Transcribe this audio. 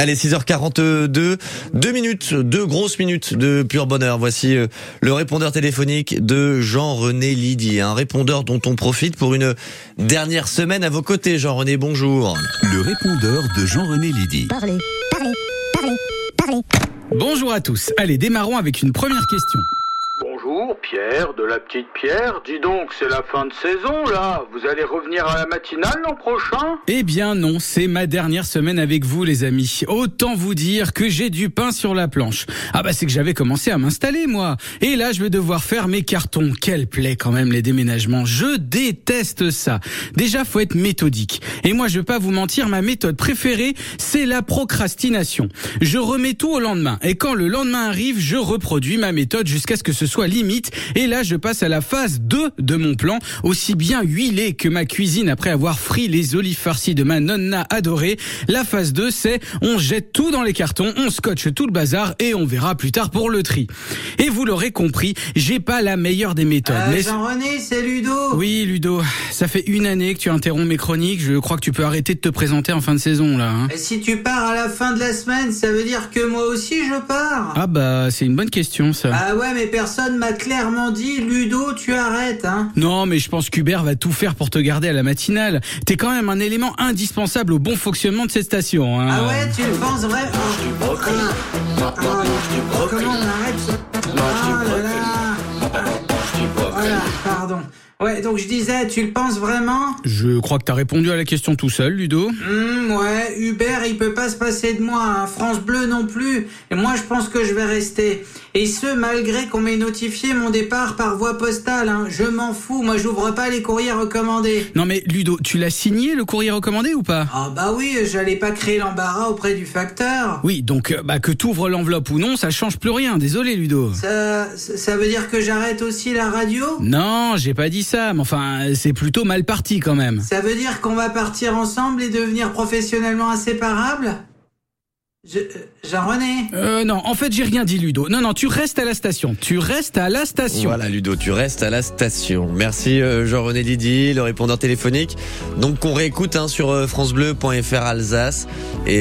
Allez, 6h42, deux minutes, deux grosses minutes de pur bonheur. Voici euh, le répondeur téléphonique de Jean-René Lydie, un répondeur dont on profite pour une dernière semaine à vos côtés. Jean-René, bonjour. Le répondeur de Jean-René Lydie. Parlez, parlez, parlez, parlez. Bonjour à tous. Allez, démarrons avec une première question. Pierre, de la petite Pierre. Dis donc, c'est la fin de saison, là. Vous allez revenir à la matinale l'an prochain? Eh bien non, c'est ma dernière semaine avec vous les amis. Autant vous dire que j'ai du pain sur la planche. Ah bah c'est que j'avais commencé à m'installer moi. Et là je vais devoir faire mes cartons. Quelle plaît quand même les déménagements. Je déteste ça. Déjà faut être méthodique. Et moi je vais pas vous mentir, ma méthode préférée c'est la procrastination. Je remets tout au lendemain. Et quand le lendemain arrive, je reproduis ma méthode jusqu'à ce que ce soit limite. Et là je passe à la phase 2 de mon plan, aussi bien huilé que ma cuisine après avoir frit les olives farcies de ma nonna adorée. La phase 2, c'est on jette tout dans les cartons, on scotche tout le bazar et on verra plus tard pour le tri. Et vous l'aurez compris, j'ai pas la meilleure des méthodes. Euh, mais Jean-René, c'est Ludo. oui, Ludo, ça fait une année que tu interromps mes chroniques. Je crois que tu peux arrêter de te présenter en fin de saison là. hein. Et si tu pars à la fin de la semaine, ça veut dire que moi aussi je pars. Ah bah c'est une bonne question ça. Ah ouais, mais personne m'a clairement dit, Ludo, tu arrêtes, hein. Non, mais je pense qu'Hubert va tout faire pour te garder à la matinale. T'es quand même un élément indispensable au bon fonctionnement de cette station. Hein. Ah ouais, tu le penses vraiment Comment Ouais, donc je disais, tu le penses vraiment Je crois que t'as répondu à la question tout seul, Ludo. Hum, ouais, Hubert, il peut pas se passer de moi, hein. France Bleu non plus. Et moi, je pense que je vais rester. Et ce, malgré qu'on m'ait notifié mon départ par voie postale. Hein. Je m'en fous, moi, j'ouvre pas les courriers recommandés. Non mais Ludo, tu l'as signé le courrier recommandé ou pas? Ah bah oui, j'allais pas créer l'embarras auprès du facteur. Oui, donc euh, bah, que t'ouvres l'enveloppe ou non, ça change plus rien. Désolé, Ludo. Ça, ça veut dire que j'arrête aussi la radio? Non, j'ai pas dit ça, mais enfin, c'est plutôt mal parti quand même. Ça veut dire qu'on va partir ensemble et devenir professionnellement inséparables? Je- euh, Jean-René? Euh, non, en fait, j'ai rien dit, Ludo. Non, non, tu restes à la station. Tu restes à la station. Voilà, Ludo, tu restes à la station. Merci euh, Jean-René Lydie, le répondeur téléphonique. Donc qu'on réécoute hein, sur euh, francebleu.fr Alsace. Et